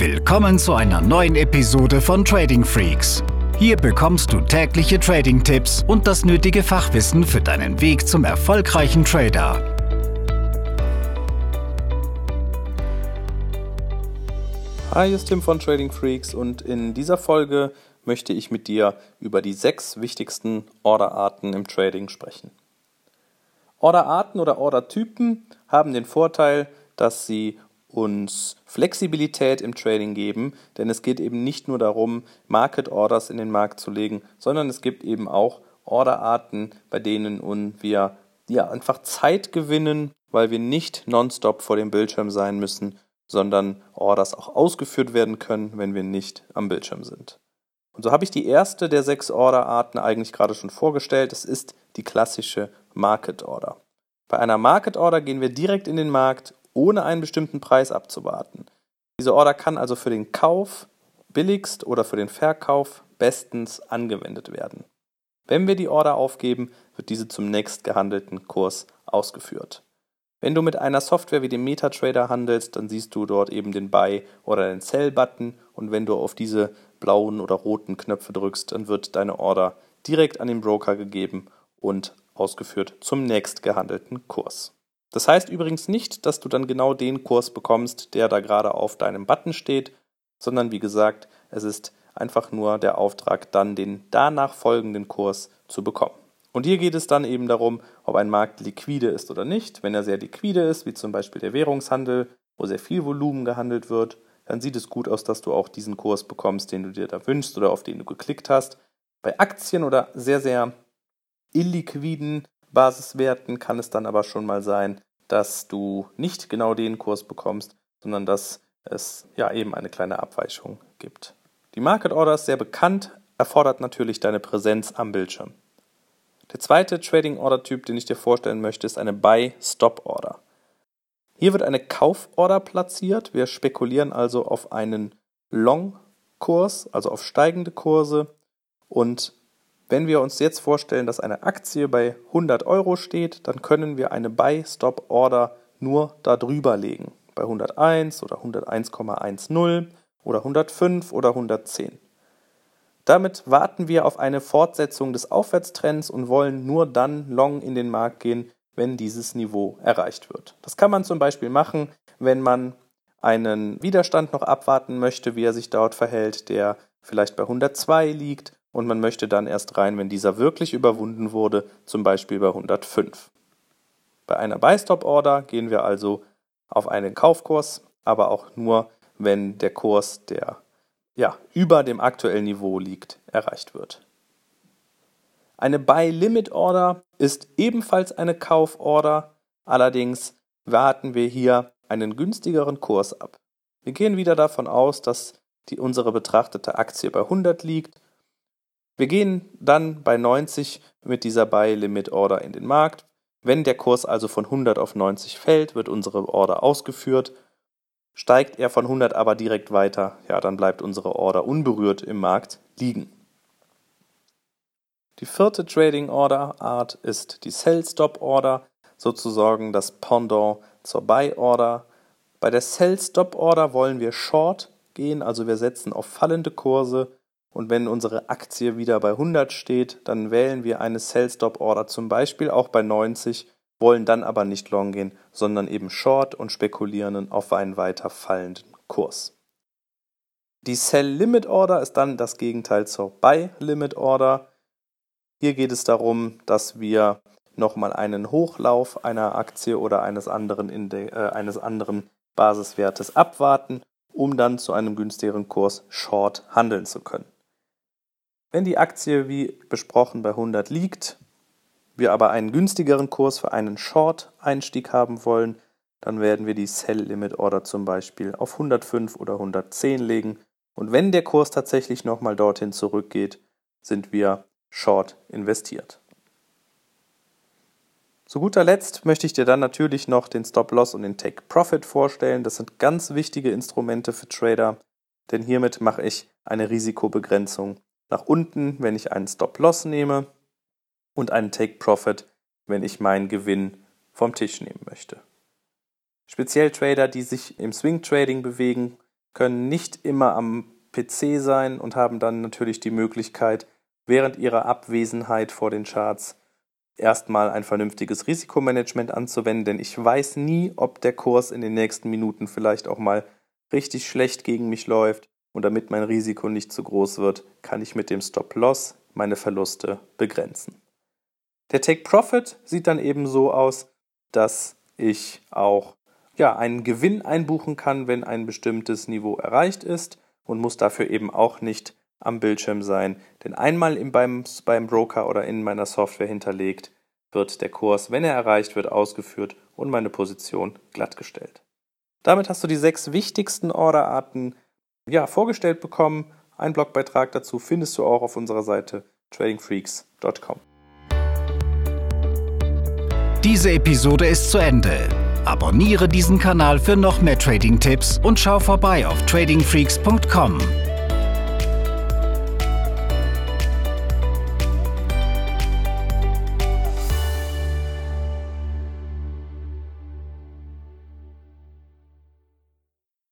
Willkommen zu einer neuen Episode von Trading Freaks. Hier bekommst du tägliche Trading-Tipps und das nötige Fachwissen für deinen Weg zum erfolgreichen Trader. Hi, hier ist Tim von Trading Freaks und in dieser Folge möchte ich mit dir über die sechs wichtigsten Orderarten im Trading sprechen. Orderarten oder Ordertypen haben den Vorteil, dass sie uns Flexibilität im Trading geben, denn es geht eben nicht nur darum, Market Orders in den Markt zu legen, sondern es gibt eben auch Orderarten, bei denen wir ja einfach Zeit gewinnen, weil wir nicht nonstop vor dem Bildschirm sein müssen, sondern Orders auch ausgeführt werden können, wenn wir nicht am Bildschirm sind. Und so habe ich die erste der sechs Orderarten eigentlich gerade schon vorgestellt. Es ist die klassische Market Order. Bei einer Market Order gehen wir direkt in den Markt ohne einen bestimmten Preis abzuwarten. Diese Order kann also für den Kauf billigst oder für den Verkauf bestens angewendet werden. Wenn wir die Order aufgeben, wird diese zum nächst gehandelten Kurs ausgeführt. Wenn du mit einer Software wie dem MetaTrader handelst, dann siehst du dort eben den Buy- oder den Sell-Button und wenn du auf diese blauen oder roten Knöpfe drückst, dann wird deine Order direkt an den Broker gegeben und ausgeführt zum nächst gehandelten Kurs. Das heißt übrigens nicht, dass du dann genau den Kurs bekommst, der da gerade auf deinem Button steht, sondern wie gesagt, es ist einfach nur der Auftrag, dann den danach folgenden Kurs zu bekommen. Und hier geht es dann eben darum, ob ein Markt liquide ist oder nicht. Wenn er sehr liquide ist, wie zum Beispiel der Währungshandel, wo sehr viel Volumen gehandelt wird, dann sieht es gut aus, dass du auch diesen Kurs bekommst, den du dir da wünschst oder auf den du geklickt hast. Bei Aktien oder sehr, sehr illiquiden Basiswerten kann es dann aber schon mal sein, dass du nicht genau den Kurs bekommst, sondern dass es ja eben eine kleine Abweichung gibt. Die Market Order ist sehr bekannt, erfordert natürlich deine Präsenz am Bildschirm. Der zweite Trading Order Typ, den ich dir vorstellen möchte, ist eine Buy Stop Order. Hier wird eine Kauforder platziert. Wir spekulieren also auf einen Long Kurs, also auf steigende Kurse und wenn wir uns jetzt vorstellen, dass eine Aktie bei 100 Euro steht, dann können wir eine Buy-Stop-Order nur darüber legen. Bei 101 oder 101,10 oder 105 oder 110. Damit warten wir auf eine Fortsetzung des Aufwärtstrends und wollen nur dann long in den Markt gehen, wenn dieses Niveau erreicht wird. Das kann man zum Beispiel machen, wenn man einen Widerstand noch abwarten möchte, wie er sich dort verhält, der vielleicht bei 102 liegt und man möchte dann erst rein, wenn dieser wirklich überwunden wurde, zum Beispiel bei 105. Bei einer Buy-Stop-Order gehen wir also auf einen Kaufkurs, aber auch nur, wenn der Kurs, der ja, über dem aktuellen Niveau liegt, erreicht wird. Eine Buy-Limit-Order ist ebenfalls eine Kauforder, allerdings warten wir hier einen günstigeren Kurs ab. Wir gehen wieder davon aus, dass die unsere betrachtete Aktie bei 100 liegt wir gehen dann bei 90 mit dieser Buy Limit Order in den Markt. Wenn der Kurs also von 100 auf 90 fällt, wird unsere Order ausgeführt. Steigt er von 100 aber direkt weiter, ja, dann bleibt unsere Order unberührt im Markt liegen. Die vierte Trading Order Art ist die Sell Stop Order, sozusagen das Pendant zur Buy Order. Bei der Sell Stop Order wollen wir Short gehen, also wir setzen auf fallende Kurse und wenn unsere Aktie wieder bei 100 steht, dann wählen wir eine Sell-Stop-Order zum Beispiel auch bei 90, wollen dann aber nicht long gehen, sondern eben short und spekulieren auf einen weiter fallenden Kurs. Die Sell-Limit-Order ist dann das Gegenteil zur Buy-Limit-Order. Hier geht es darum, dass wir nochmal einen Hochlauf einer Aktie oder eines anderen, Inde äh, eines anderen Basiswertes abwarten, um dann zu einem günstigeren Kurs short handeln zu können. Wenn die Aktie wie besprochen bei 100 liegt, wir aber einen günstigeren Kurs für einen Short-Einstieg haben wollen, dann werden wir die Sell-Limit-Order zum Beispiel auf 105 oder 110 legen. Und wenn der Kurs tatsächlich nochmal dorthin zurückgeht, sind wir Short investiert. Zu guter Letzt möchte ich dir dann natürlich noch den Stop-Loss und den Take-Profit vorstellen. Das sind ganz wichtige Instrumente für Trader, denn hiermit mache ich eine Risikobegrenzung nach unten, wenn ich einen Stop-Loss nehme und einen Take-Profit, wenn ich meinen Gewinn vom Tisch nehmen möchte. Speziell Trader, die sich im Swing-Trading bewegen, können nicht immer am PC sein und haben dann natürlich die Möglichkeit, während ihrer Abwesenheit vor den Charts erstmal ein vernünftiges Risikomanagement anzuwenden, denn ich weiß nie, ob der Kurs in den nächsten Minuten vielleicht auch mal richtig schlecht gegen mich läuft und damit mein Risiko nicht zu groß wird, kann ich mit dem Stop-Loss meine Verluste begrenzen. Der Take Profit sieht dann eben so aus, dass ich auch ja, einen Gewinn einbuchen kann, wenn ein bestimmtes Niveau erreicht ist und muss dafür eben auch nicht am Bildschirm sein. Denn einmal im, beim, beim Broker oder in meiner Software hinterlegt, wird der Kurs, wenn er erreicht wird, ausgeführt und meine Position glattgestellt. Damit hast du die sechs wichtigsten Orderarten ja, vorgestellt bekommen. Ein Blogbeitrag dazu findest du auch auf unserer Seite tradingfreaks.com. Diese Episode ist zu Ende. Abonniere diesen Kanal für noch mehr Trading-Tipps und schau vorbei auf tradingfreaks.com.